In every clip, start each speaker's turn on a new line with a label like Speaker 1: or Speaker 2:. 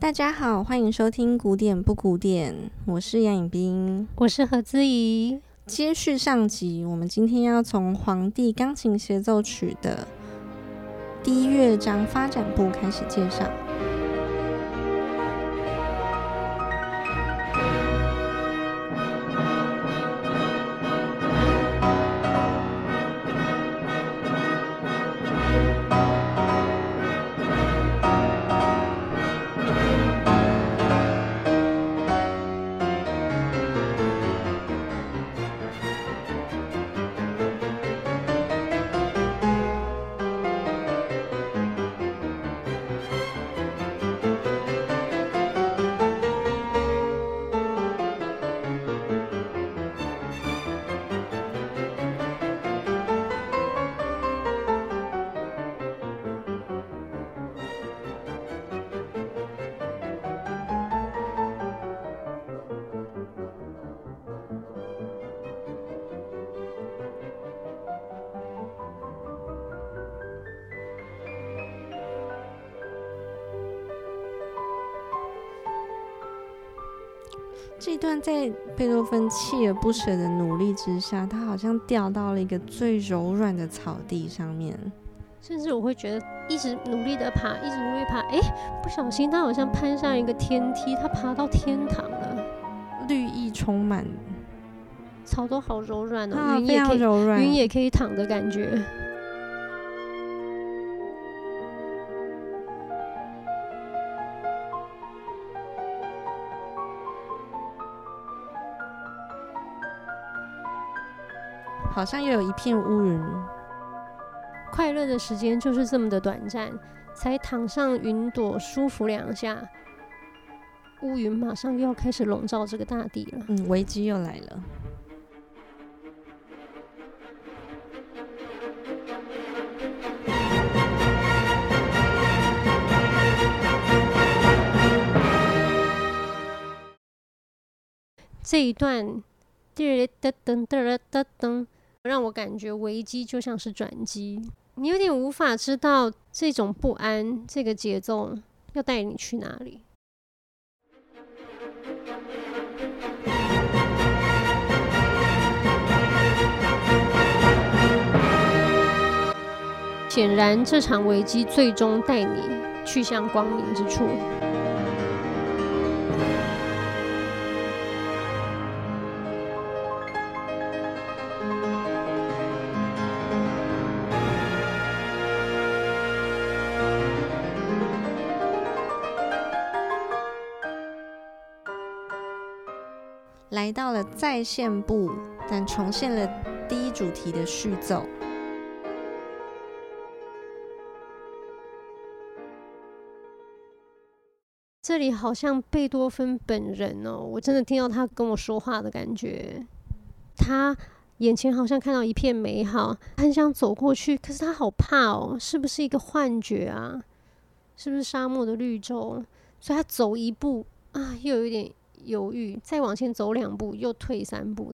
Speaker 1: 大家好，欢迎收听古典不古典，我是杨颖冰，
Speaker 2: 我是何姿怡。
Speaker 1: 接续上集，我们今天要从《皇帝钢琴协奏曲》的第一乐章发展部开始介绍。这段在贝多芬锲而不舍的努力之下，他好像掉到了一个最柔软的草地上面，
Speaker 2: 甚至我会觉得一直努力的爬，一直努力爬，哎，不小心他好像攀上一个天梯，他爬到天堂了，
Speaker 1: 绿意充满，
Speaker 2: 草都好柔软哦，
Speaker 1: 啊，
Speaker 2: 云也可以，
Speaker 1: 柔软，
Speaker 2: 云也可以躺的感觉。
Speaker 1: 好像又有一片乌云，
Speaker 2: 快乐的时间就是这么的短暂，才躺上云朵舒服两下，乌云马上又要开始笼罩这个大地了。
Speaker 1: 嗯，危机又来了。
Speaker 2: 这一段，噔噔噔噔噔噔。让我感觉危机就像是转机，你有点无法知道这种不安，这个节奏要带你去哪里。显然，这场危机最终带你去向光明之处。
Speaker 1: 来到了再现部，但重现了第一主题的序奏。
Speaker 2: 这里好像贝多芬本人哦，我真的听到他跟我说话的感觉。他眼前好像看到一片美好，很想走过去，可是他好怕哦，是不是一个幻觉啊？是不是沙漠的绿洲？所以他走一步啊，又有一点。犹豫，再往前走两步，又退三步。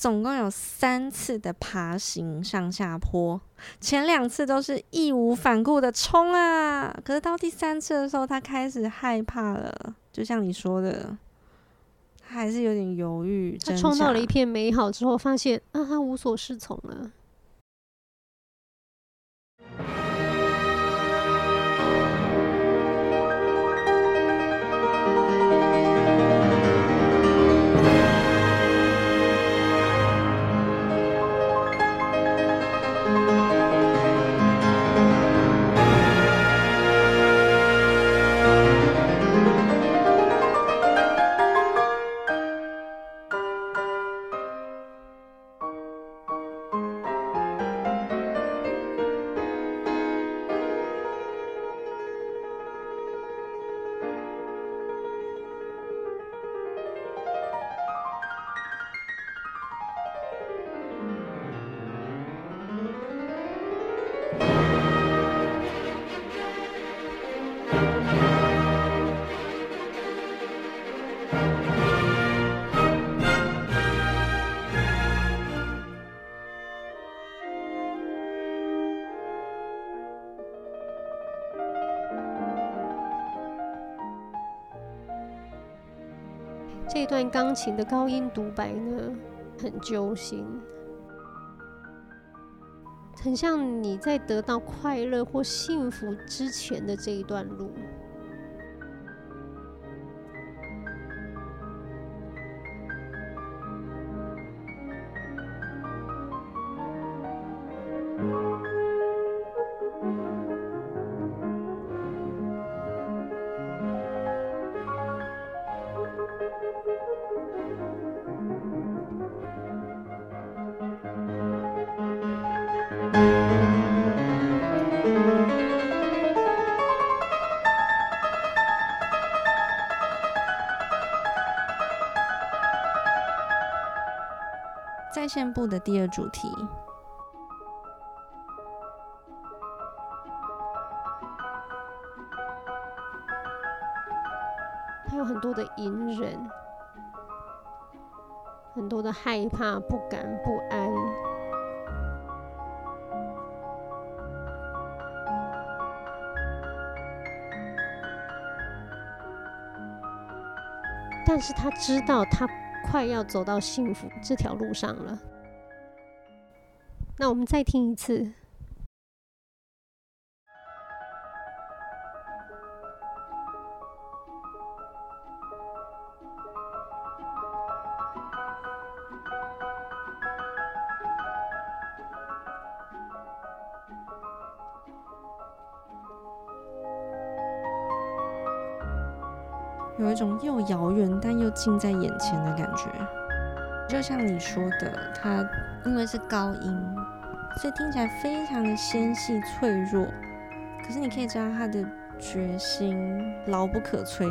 Speaker 1: 总共有三次的爬行上下坡，前两次都是义无反顾的冲啊，可是到第三次的时候，他开始害怕了，就像你说的，他还是有点犹豫。
Speaker 2: 他冲到了一片美好之后，发现啊，他无所适从了。这段钢琴的高音独白呢，很揪心，很像你在得到快乐或幸福之前的这一段路。
Speaker 1: 的第二主题，
Speaker 2: 他有很多的隐忍，很多的害怕、不敢、不安，但是他知道他。快要走到幸福这条路上了。那我们再听一次。
Speaker 1: 有一种又遥远但又近在眼前的感觉，就像你说的，它因为是高音，所以听起来非常的纤细脆弱。可是你可以知道他的决心牢不可摧。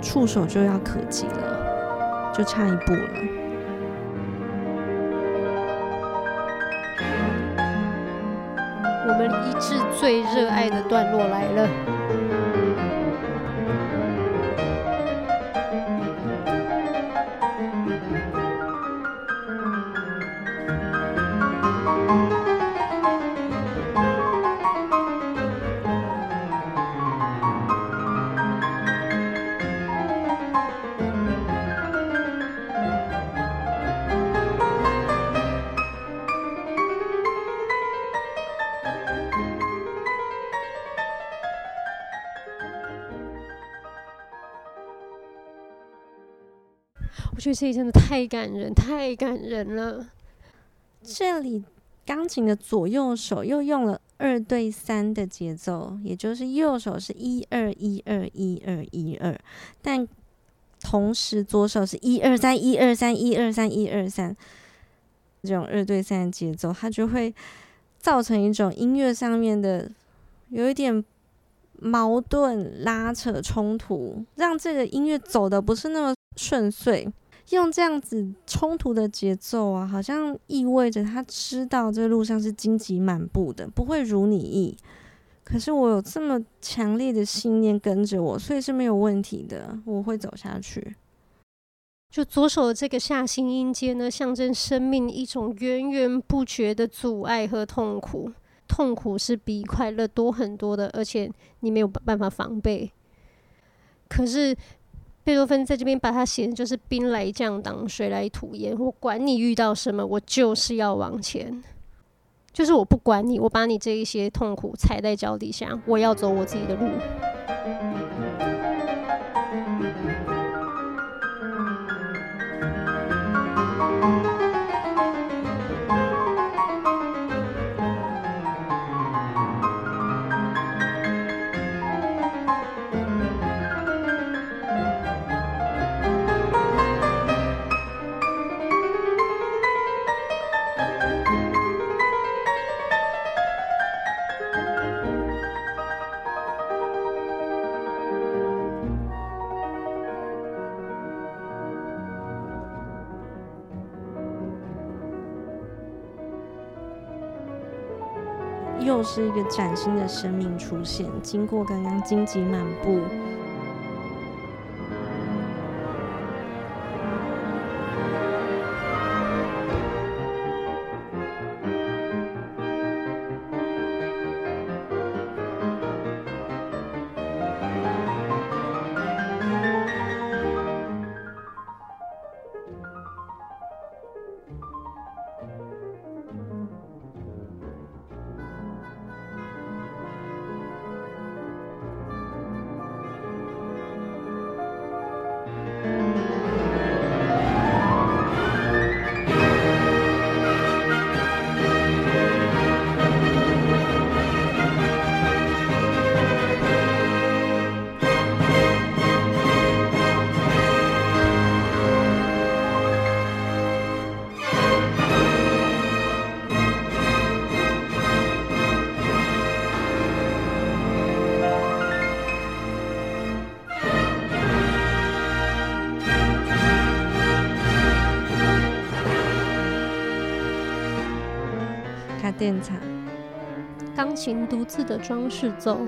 Speaker 1: 触手就要可及了，就差一步了。
Speaker 2: 我们一致最热爱的段落来了。这真的太感人，太感人了。
Speaker 1: 这里钢琴的左右手又用了二对三的节奏，也就是右手是一二一二一二一二，但同时左手是一二三一二三一二三一二三，这种二对三的节奏，它就会造成一种音乐上面的有一点矛盾、拉扯、冲突，让这个音乐走的不是那么顺遂。用这样子冲突的节奏啊，好像意味着他知道这路上是荆棘满布的，不会如你意。可是我有这么强烈的信念跟着我，所以是没有问题的，我会走下去。
Speaker 2: 就左手的这个下行音阶呢，象征生命一种源源不绝的阻碍和痛苦，痛苦是比快乐多很多的，而且你没有办法防备。可是。贝多芬在这边把它写的就是兵来将挡，水来土掩。我管你遇到什么，我就是要往前，就是我不管你，我把你这一些痛苦踩在脚底下，我要走我自己的路。
Speaker 1: 是一个崭新的生命出现。经过刚刚荆棘漫步。电场，
Speaker 2: 钢琴独自的装饰奏。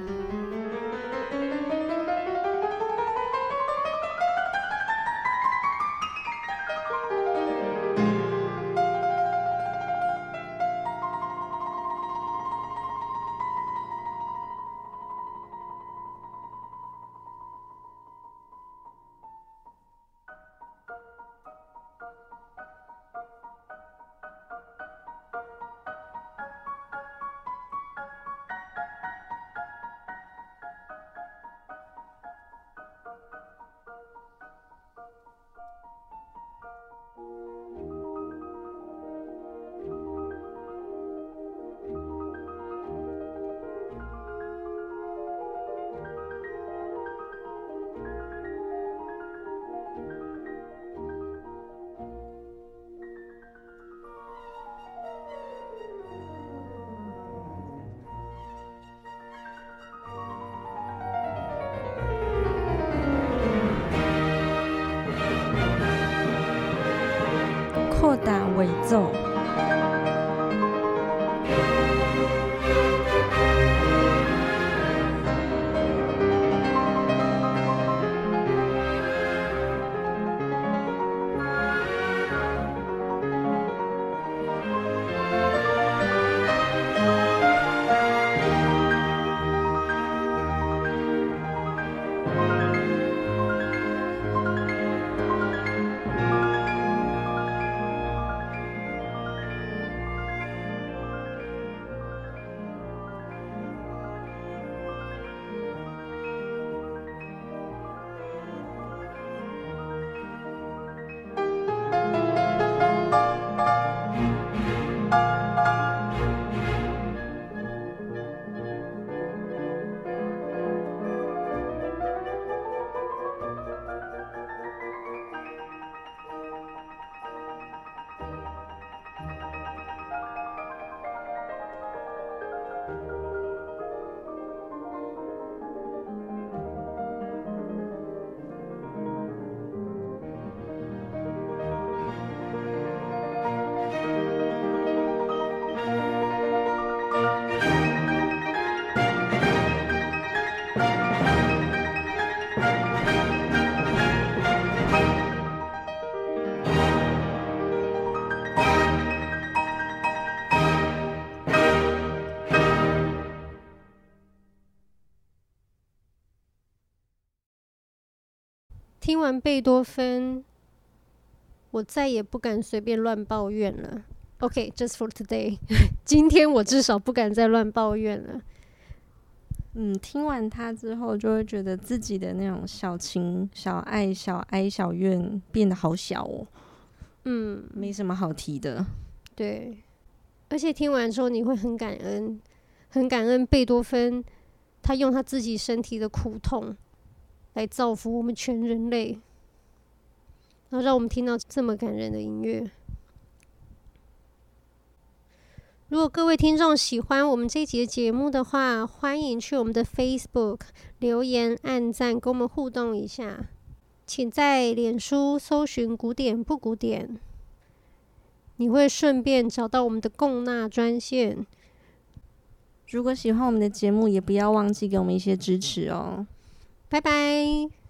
Speaker 1: 伪奏。
Speaker 2: 听完贝多芬，我再也不敢随便乱抱怨了。OK，just、okay, for today，今天我至少不敢再乱抱怨了。
Speaker 1: 嗯，听完他之后，就会觉得自己的那种小情、小爱、小哀、小怨变得好小哦。嗯，没什么好提的。
Speaker 2: 对，而且听完之后，你会很感恩，很感恩贝多芬，他用他自己身体的苦痛。来造福我们全人类，然后让我们听到这么感人的音乐。如果各位听众喜欢我们这一集的节目的话，欢迎去我们的 Facebook 留言、按赞，跟我们互动一下。请在脸书搜寻“古典不古典”，你会顺便找到我们的共纳专线。
Speaker 1: 如果喜欢我们的节目，也不要忘记给我们一些支持哦。
Speaker 2: 拜
Speaker 1: 拜。